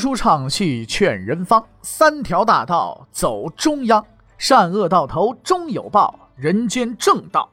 书唱戏劝人方，三条大道走中央，善恶到头终有报，人间正道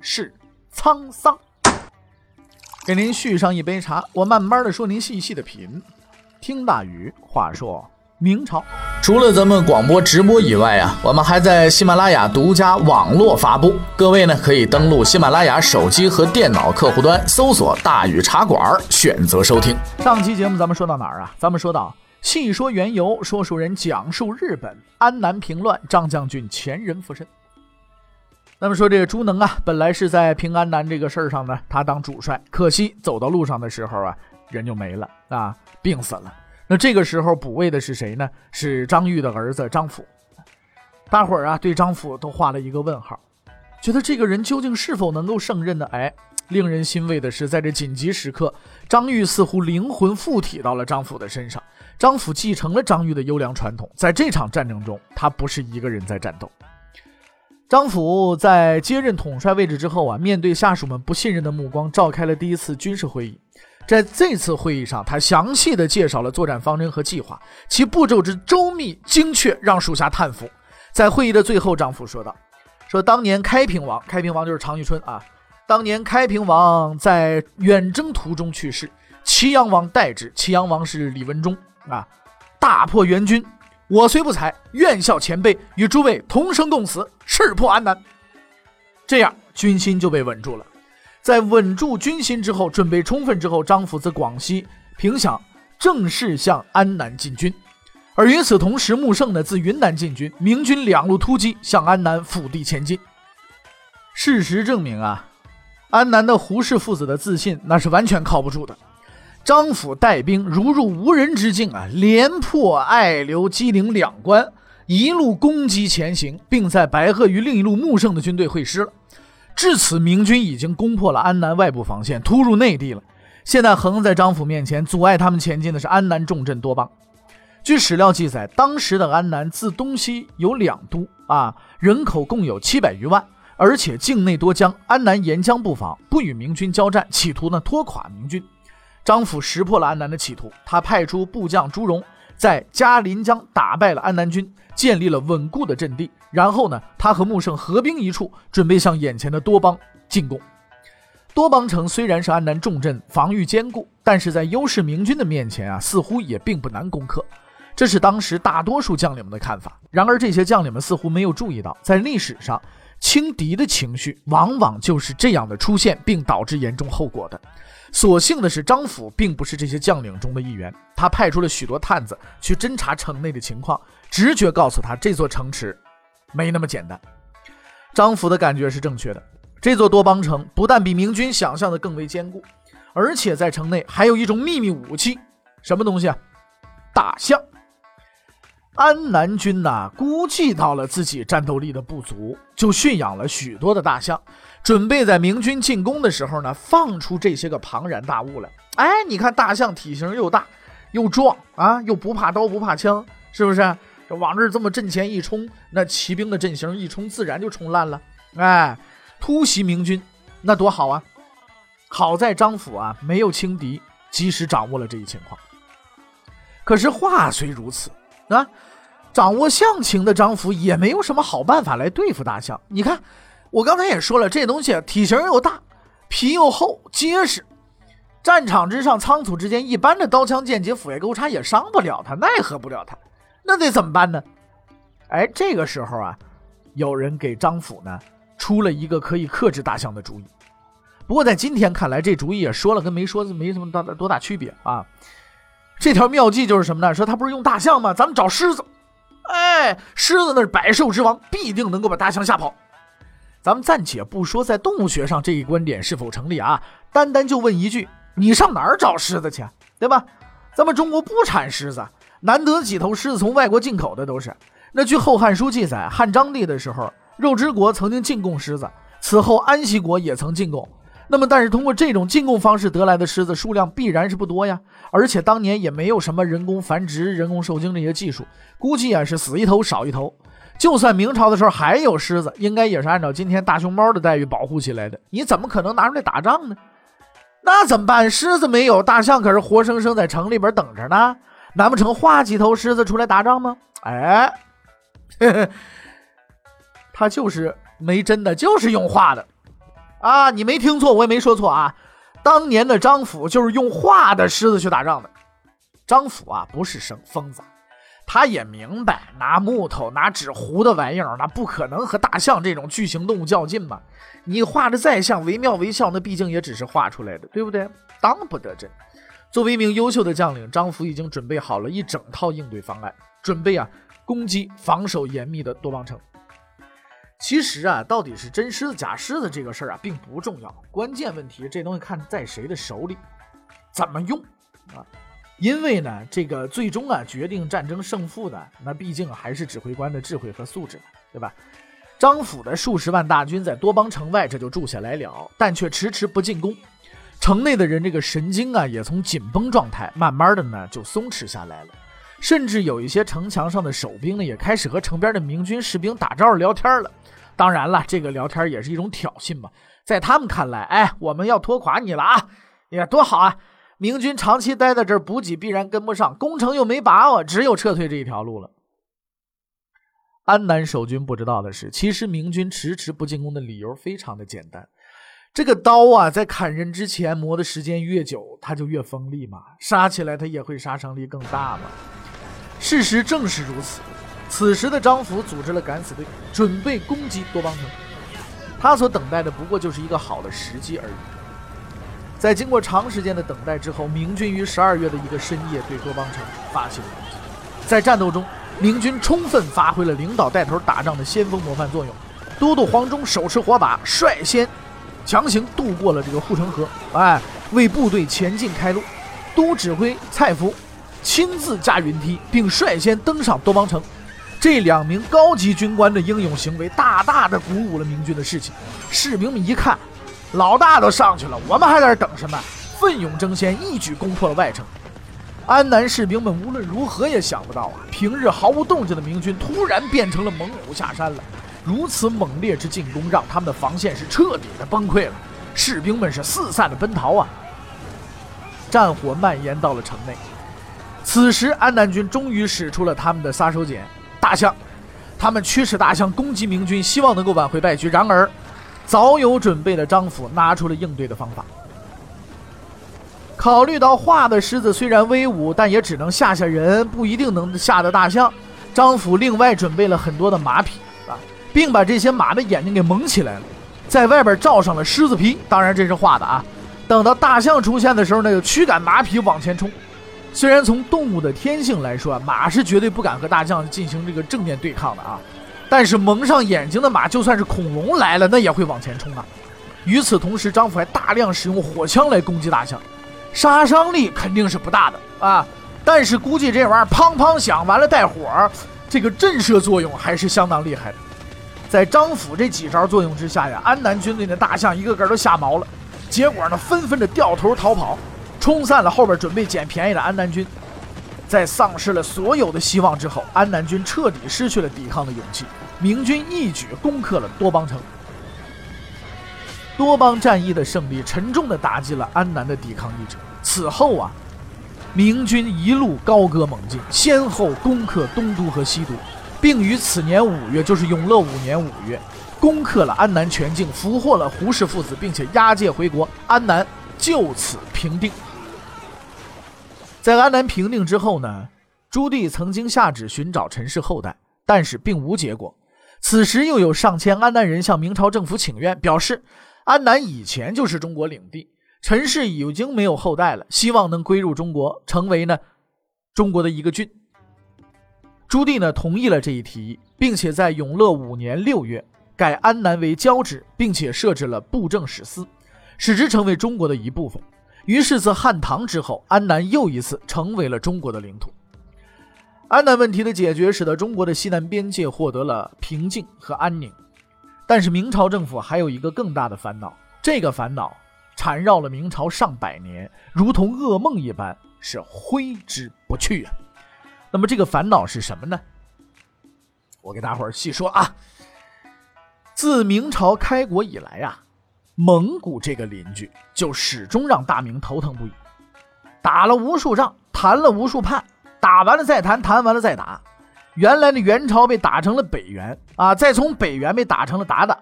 是沧桑。给您续上一杯茶，我慢慢的说，您细细的品。听大禹话说。明朝除了咱们广播直播以外啊，我们还在喜马拉雅独家网络发布。各位呢，可以登录喜马拉雅手机和电脑客户端，搜索“大禹茶馆”，选择收听。上期节目咱们说到哪儿啊？咱们说到细说缘由，说书人讲述日本安南平乱，张将军前人附身。那么说这个朱能啊，本来是在平安南这个事儿上呢，他当主帅，可惜走到路上的时候啊，人就没了啊，病死了。那这个时候补位的是谁呢？是张玉的儿子张辅。大伙儿啊，对张辅都画了一个问号，觉得这个人究竟是否能够胜任呢？哎，令人欣慰的是，在这紧急时刻，张玉似乎灵魂附体到了张辅的身上。张辅继承了张玉的优良传统，在这场战争中，他不是一个人在战斗。张辅在接任统帅位置之后啊，面对下属们不信任的目光，召开了第一次军事会议。在这次会议上，他详细的介绍了作战方针和计划，其步骤之周密精确，让属下叹服。在会议的最后，张辅说道：“说当年开平王，开平王就是常遇春啊。当年开平王在远征途中去世，祁阳王代之。祁阳王是李文忠啊，大破元军。我虽不才，愿效前辈，与诸位同生共死，誓破安南。这样，军心就被稳住了。”在稳住军心之后，准备充分之后，张辅自广西凭想正式向安南进军。而与此同时，穆圣呢自云南进军，明军两路突击向安南腹地前进。事实证明啊，安南的胡氏父子的自信那是完全靠不住的。张辅带兵如入无人之境啊，连破爱留、基陵两关，一路攻击前行，并在白鹤与另一路穆圣的军队会师了。至此，明军已经攻破了安南外部防线，突入内地了。现在横在张府面前，阻碍他们前进的是安南重镇多邦。据史料记载，当时的安南自东西有两都啊，人口共有七百余万，而且境内多江，安南沿江布防，不与明军交战，企图呢拖垮明军。张府识破了安南的企图，他派出部将朱荣。在嘉林江打败了安南军，建立了稳固的阵地。然后呢，他和穆圣合兵一处，准备向眼前的多邦进攻。多邦城虽然是安南重镇，防御坚固，但是在优势明军的面前啊，似乎也并不难攻克。这是当时大多数将领们的看法。然而，这些将领们似乎没有注意到，在历史上，轻敌的情绪往往就是这样的出现，并导致严重后果的。所幸的是，张辅并不是这些将领中的一员。他派出了许多探子去侦查城内的情况，直觉告诉他这座城池没那么简单。张辅的感觉是正确的，这座多邦城不但比明军想象的更为坚固，而且在城内还有一种秘密武器，什么东西啊？大象。安南军呐，估计到了自己战斗力的不足，就驯养了许多的大象。准备在明军进攻的时候呢，放出这些个庞然大物来。哎，你看大象体型又大又壮啊，又不怕刀不怕枪，是不是？这往这这么阵前一冲，那骑兵的阵型一冲，自然就冲烂了。哎，突袭明军，那多好啊！好在张辅啊没有轻敌，及时掌握了这一情况。可是话虽如此啊，掌握象情的张辅也没有什么好办法来对付大象。你看。我刚才也说了，这东西体型又大，皮又厚结实，战场之上仓促之间，一般的刀枪剑戟斧钺钩叉也伤不了他，奈何不了他，那得怎么办呢？哎，这个时候啊，有人给张辅呢出了一个可以克制大象的主意。不过在今天看来，这主意也说了跟没说没什么大多大区别啊。这条妙计就是什么呢？说他不是用大象吗？咱们找狮子，哎，狮子那是百兽之王，必定能够把大象吓跑。咱们暂且不说在动物学上这一观点是否成立啊，单单就问一句：你上哪儿找狮子去？对吧？咱们中国不产狮子，难得几头狮子从外国进口的都是。那据《后汉书》记载，汉章帝的时候，肉之国曾经进贡狮子，此后安息国也曾进贡。那么，但是通过这种进贡方式得来的狮子数量必然是不多呀，而且当年也没有什么人工繁殖、人工受精这些技术，估计啊是死一头少一头。就算明朝的时候还有狮子，应该也是按照今天大熊猫的待遇保护起来的。你怎么可能拿出来打仗呢？那怎么办？狮子没有，大象可是活生生在城里边等着呢。难不成画几头狮子出来打仗吗？哎，他就是没真的，就是用画的啊！你没听错，我也没说错啊。当年的张府就是用画的狮子去打仗的。张府啊，不是生疯子，他也明白拿木头、拿纸糊的玩意儿，那不可能和大象这种巨型动物较劲嘛。你画的再像，惟妙惟肖，那毕竟也只是画出来的，对不对？当不得真。作为一名优秀的将领，张府已经准备好了一整套应对方案，准备啊攻击防守严密的多邦城。其实啊，到底是真狮子假狮子这个事儿啊，并不重要。关键问题，这东西看在谁的手里，怎么用啊？因为呢，这个最终啊，决定战争胜负的，那毕竟还是指挥官的智慧和素质对吧？张府的数十万大军在多邦城外这就住下来了，但却迟迟不进攻。城内的人这个神经啊，也从紧绷状态慢慢的呢就松弛下来了。甚至有一些城墙上的守兵呢，也开始和城边的明军士兵打招呼聊天了。当然了，这个聊天也是一种挑衅嘛。在他们看来，哎，我们要拖垮你了啊！呀，多好啊！明军长期待在这儿，补给必然跟不上，攻城又没把握，只有撤退这一条路了。安南守军不知道的是，其实明军迟迟不进攻的理由非常的简单：这个刀啊，在砍人之前磨的时间越久，它就越锋利嘛，杀起来它也会杀伤力更大嘛。事实正是如此。此时的张福组织了敢死队，准备攻击多邦城。他所等待的不过就是一个好的时机而已。在经过长时间的等待之后，明军于十二月的一个深夜对多邦城发起了攻击。在战斗中，明军充分发挥了领导带头打仗的先锋模范作用。都督黄忠手持火把，率先强行渡过了这个护城河，哎，为部队前进开路。都指挥蔡福亲自驾云梯，并率先登上多邦城。这两名高级军官的英勇行为，大大的鼓舞了明军的士气。士兵们一看，老大都上去了，我们还在这等什么？奋勇争先，一举攻破了外城。安南士兵们无论如何也想不到啊，平日毫无动静的明军突然变成了猛虎下山了。如此猛烈之进攻，让他们的防线是彻底的崩溃了。士兵们是四散的奔逃啊。战火蔓延到了城内。此时，安南军终于使出了他们的杀手锏。大象，他们驱使大象攻击明军，希望能够挽回败局。然而，早有准备的张府拿出了应对的方法。考虑到画的狮子虽然威武，但也只能吓吓人，不一定能吓得大象。张府另外准备了很多的马匹啊，并把这些马的眼睛给蒙起来了，在外边罩上了狮子皮。当然这是画的啊。等到大象出现的时候呢，就驱赶马匹往前冲。虽然从动物的天性来说，马是绝对不敢和大象进行这个正面对抗的啊，但是蒙上眼睛的马，就算是恐龙来了，那也会往前冲啊。与此同时，张府还大量使用火枪来攻击大象，杀伤力肯定是不大的啊，但是估计这玩意儿砰砰响，完了带火，这个震慑作用还是相当厉害的。在张府这几招作用之下呀，安南军队的大象一个个都吓毛了，结果呢，纷纷的掉头逃跑。冲散了后边准备捡便宜的安南军，在丧失了所有的希望之后，安南军彻底失去了抵抗的勇气。明军一举攻克了多邦城。多邦战役的胜利，沉重地打击了安南的抵抗意志。此后啊，明军一路高歌猛进，先后攻克东都和西都，并于此年五月，就是永乐五年五月，攻克了安南全境，俘获了胡氏父子，并且押解回国。安南就此平定。在安南平定之后呢，朱棣曾经下旨寻找陈氏后代，但是并无结果。此时又有上千安南人向明朝政府请愿，表示安南以前就是中国领地，陈氏已经没有后代了，希望能归入中国，成为呢中国的一个郡。朱棣呢同意了这一提议，并且在永乐五年六月改安南为交趾，并且设置了布政使司，使之成为中国的一部分。于是，自汉唐之后，安南又一次成为了中国的领土。安南问题的解决，使得中国的西南边界获得了平静和安宁。但是，明朝政府还有一个更大的烦恼，这个烦恼缠绕了明朝上百年，如同噩梦一般，是挥之不去啊。那么，这个烦恼是什么呢？我给大伙儿细说啊。自明朝开国以来啊。蒙古这个邻居就始终让大明头疼不已，打了无数仗，谈了无数判，打完了再谈，谈完了再打。原来的元朝被打成了北元啊，再从北元被打成了鞑靼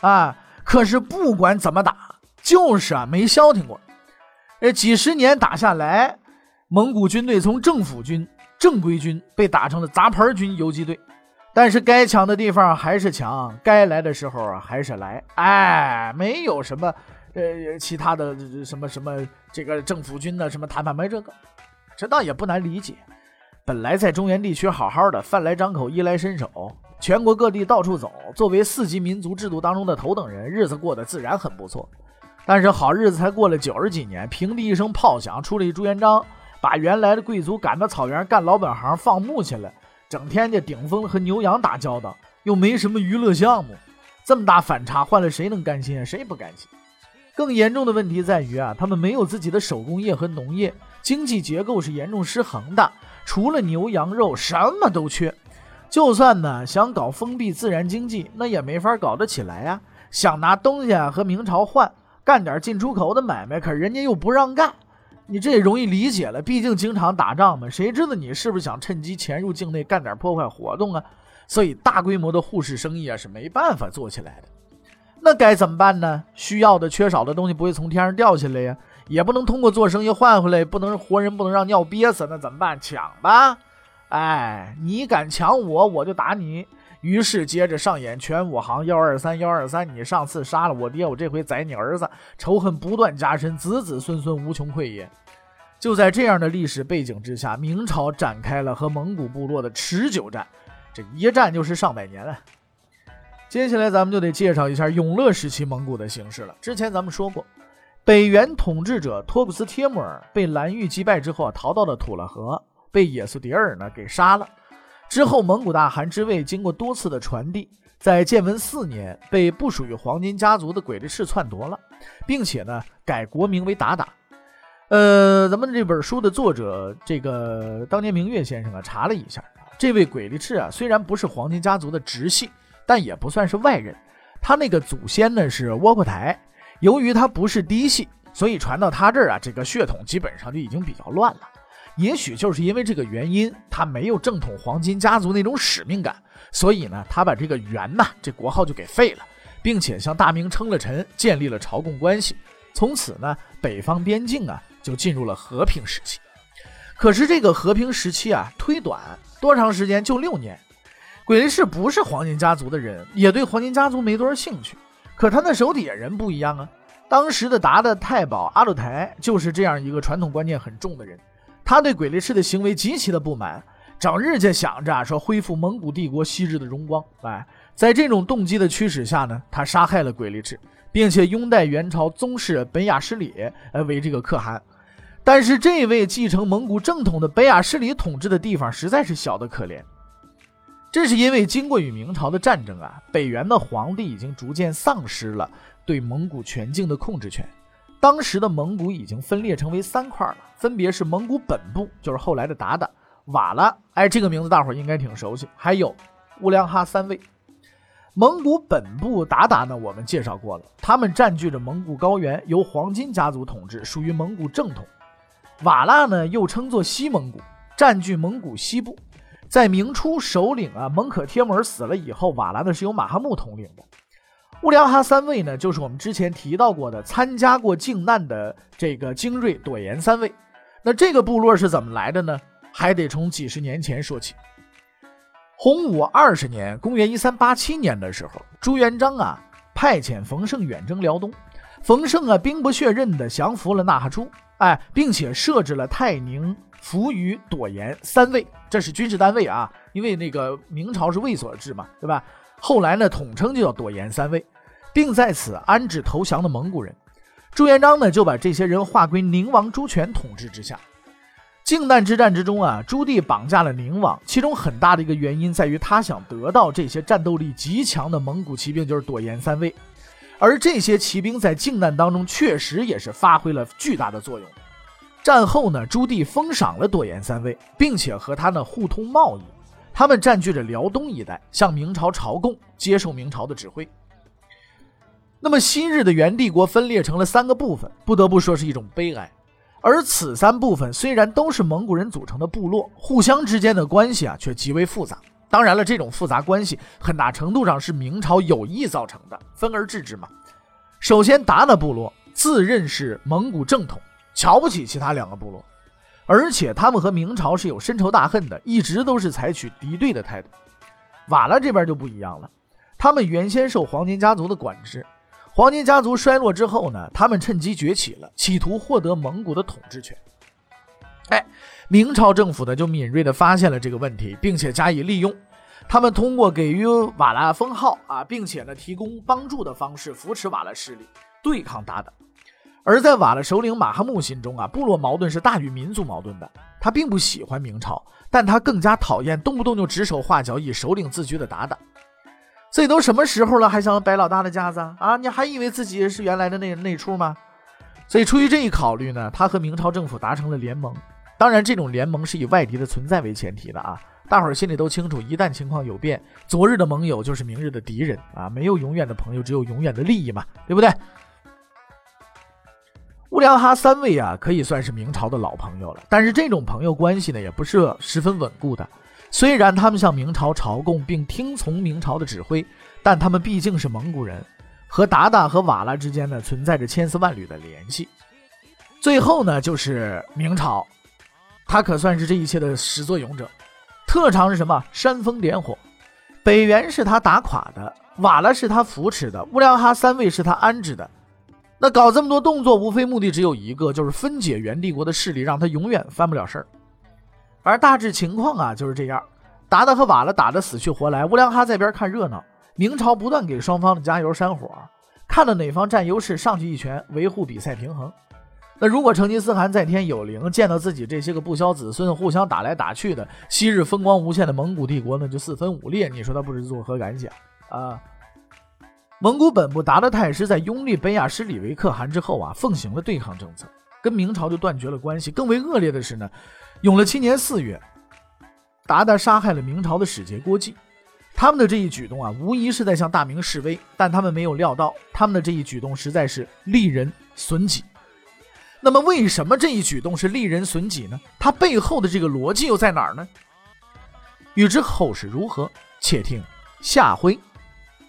啊。可是不管怎么打，就是啊没消停过。呃，几十年打下来，蒙古军队从政府军、正规军被打成了杂牌军、游击队。但是该抢的地方还是抢，该来的时候还是来。哎，没有什么呃其他的什么什么这个政府军的什么谈判没这个，这倒也不难理解。本来在中原地区好好的，饭来张口，衣来伸手，全国各地到处走，作为四级民族制度当中的头等人，日子过得自然很不错。但是好日子才过了九十几年，平地一声炮响，出了一朱元璋，把原来的贵族赶到草原干老本行，放牧去了。整天就顶风和牛羊打交道，又没什么娱乐项目，这么大反差，换了谁能甘心啊？谁不甘心？更严重的问题在于啊，他们没有自己的手工业和农业，经济结构是严重失衡的，除了牛羊肉，什么都缺。就算呢想搞封闭自然经济，那也没法搞得起来呀。想拿东西和明朝换，干点进出口的买卖，可人家又不让干。你这也容易理解了，毕竟经常打仗嘛，谁知道你是不是想趁机潜入境内干点破坏活动啊？所以大规模的护市生意啊是没办法做起来的。那该怎么办呢？需要的、缺少的东西不会从天上掉下来呀，也不能通过做生意换回来，不能活人不能让尿憋死，那怎么办？抢吧！哎，你敢抢我，我就打你。于是接着上演全武行幺二三幺二三，你上次杀了我爹，我这回宰你儿子，仇恨不断加深，子子孙孙无穷匮也。就在这样的历史背景之下，明朝展开了和蒙古部落的持久战，这一战就是上百年啊。接下来咱们就得介绍一下永乐时期蒙古的形势了。之前咱们说过，北元统治者托库斯帖木儿被蓝玉击败之后，逃到了土勒河，被野速迭尔呢给杀了。之后，蒙古大汗之位经过多次的传递，在建文四年被不属于黄金家族的鬼力士篡夺了，并且呢改国名为鞑靼。呃，咱们这本书的作者这个当年明月先生啊，查了一下，这位鬼力士啊，虽然不是黄金家族的直系，但也不算是外人。他那个祖先呢是窝阔台，由于他不是嫡系，所以传到他这儿啊，这个血统基本上就已经比较乱了。也许就是因为这个原因，他没有正统黄金家族那种使命感，所以呢，他把这个元呐这国号就给废了，并且向大明称了臣，建立了朝贡关系。从此呢，北方边境啊就进入了和平时期。可是这个和平时期啊忒短，多长时间？就六年。鬼力士不是黄金家族的人，也对黄金家族没多少兴趣。可他那手底下人不一样啊，当时的达的太保阿鲁台就是这样一个传统观念很重的人。他对鬼力士的行为极其的不满，整日就想着说恢复蒙古帝国昔日的荣光。哎，在这种动机的驱使下呢，他杀害了鬼力士，并且拥戴元朝宗室本雅失里为这个可汗。但是这位继承蒙古正统的本雅失里统治的地方实在是小得可怜。这是因为经过与明朝的战争啊，北元的皇帝已经逐渐丧失了对蒙古全境的控制权。当时的蒙古已经分裂成为三块了，分别是蒙古本部，就是后来的鞑靼、瓦剌，哎，这个名字大伙应该挺熟悉。还有乌梁哈三卫。蒙古本部鞑靼呢，我们介绍过了，他们占据着蒙古高原，由黄金家族统治，属于蒙古正统。瓦剌呢，又称作西蒙古，占据蒙古西部。在明初首领啊蒙可帖木儿死了以后，瓦剌呢是由马哈木统领的。乌梁哈三位呢，就是我们之前提到过的参加过靖难的这个精锐朵颜三位。那这个部落是怎么来的呢？还得从几十年前说起。洪武二十年，公元一三八七年的时候，朱元璋啊派遣冯胜远征辽东。冯胜啊兵不血刃的降服了纳哈出，哎，并且设置了泰宁、扶余、朵颜三位，这是军事单位啊，因为那个明朝是卫所制嘛，对吧？后来呢，统称就叫朵颜三位，并在此安置投降的蒙古人。朱元璋呢，就把这些人划归宁王朱权统治之下。靖难之战之中啊，朱棣绑架了宁王，其中很大的一个原因在于他想得到这些战斗力极强的蒙古骑兵，就是朵颜三位。而这些骑兵在靖难当中确实也是发挥了巨大的作用。战后呢，朱棣封赏了朵颜三位，并且和他呢互通贸易。他们占据着辽东一带，向明朝朝贡，接受明朝的指挥。那么，昔日的元帝国分裂成了三个部分，不得不说是一种悲哀。而此三部分虽然都是蒙古人组成的部落，互相之间的关系啊却极为复杂。当然了，这种复杂关系很大程度上是明朝有意造成的，分而治之嘛。首先，达那部落自认是蒙古正统，瞧不起其他两个部落，而且他们和明朝是有深仇大恨的，一直都是采取敌对的态度。瓦剌这边就不一样了，他们原先受黄金家族的管制。黄金家族衰落之后呢，他们趁机崛起了，企图获得蒙古的统治权。哎，明朝政府呢就敏锐地发现了这个问题，并且加以利用。他们通过给予瓦剌封号啊，并且呢提供帮助的方式扶持瓦剌势力，对抗鞑靼。而在瓦剌首领马哈木心中啊，部落矛盾是大于民族矛盾的。他并不喜欢明朝，但他更加讨厌动不动就指手画脚、以首领自居的鞑靼。这都什么时候了，还想摆老大的架子啊？你还以为自己是原来的那那出吗？所以出于这一考虑呢，他和明朝政府达成了联盟。当然，这种联盟是以外敌的存在为前提的啊。大伙儿心里都清楚，一旦情况有变，昨日的盟友就是明日的敌人啊。没有永远的朋友，只有永远的利益嘛，对不对？乌良哈三位啊，可以算是明朝的老朋友了。但是这种朋友关系呢，也不是十分稳固的。虽然他们向明朝朝贡并听从明朝的指挥，但他们毕竟是蒙古人，和鞑靼和瓦剌之间呢存在着千丝万缕的联系。最后呢，就是明朝，他可算是这一切的始作俑者。特长是什么？煽风点火。北元是他打垮的，瓦剌是他扶持的，乌良哈三位是他安置的。那搞这么多动作，无非目的只有一个，就是分解元帝国的势力，让他永远翻不了事儿。而大致情况啊就是这样，达达和瓦剌打得死去活来，乌良哈在边看热闹，明朝不断给双方的加油煽火，看了哪方占优势，上去一拳维护比赛平衡。那如果成吉思汗在天有灵，见到自己这些个不肖子孙互相打来打去的，昔日风光无限的蒙古帝国那就四分五裂，你说他不知作何感想啊？蒙古本部达达太师在拥立北雅什里为可汗之后啊，奉行了对抗政策，跟明朝就断绝了关系。更为恶劣的是呢。永乐七年四月，达达杀害了明朝的使节郭季。他们的这一举动啊，无疑是在向大明示威，但他们没有料到，他们的这一举动实在是利人损己。那么，为什么这一举动是利人损己呢？它背后的这个逻辑又在哪儿呢？欲知后事如何，且听下回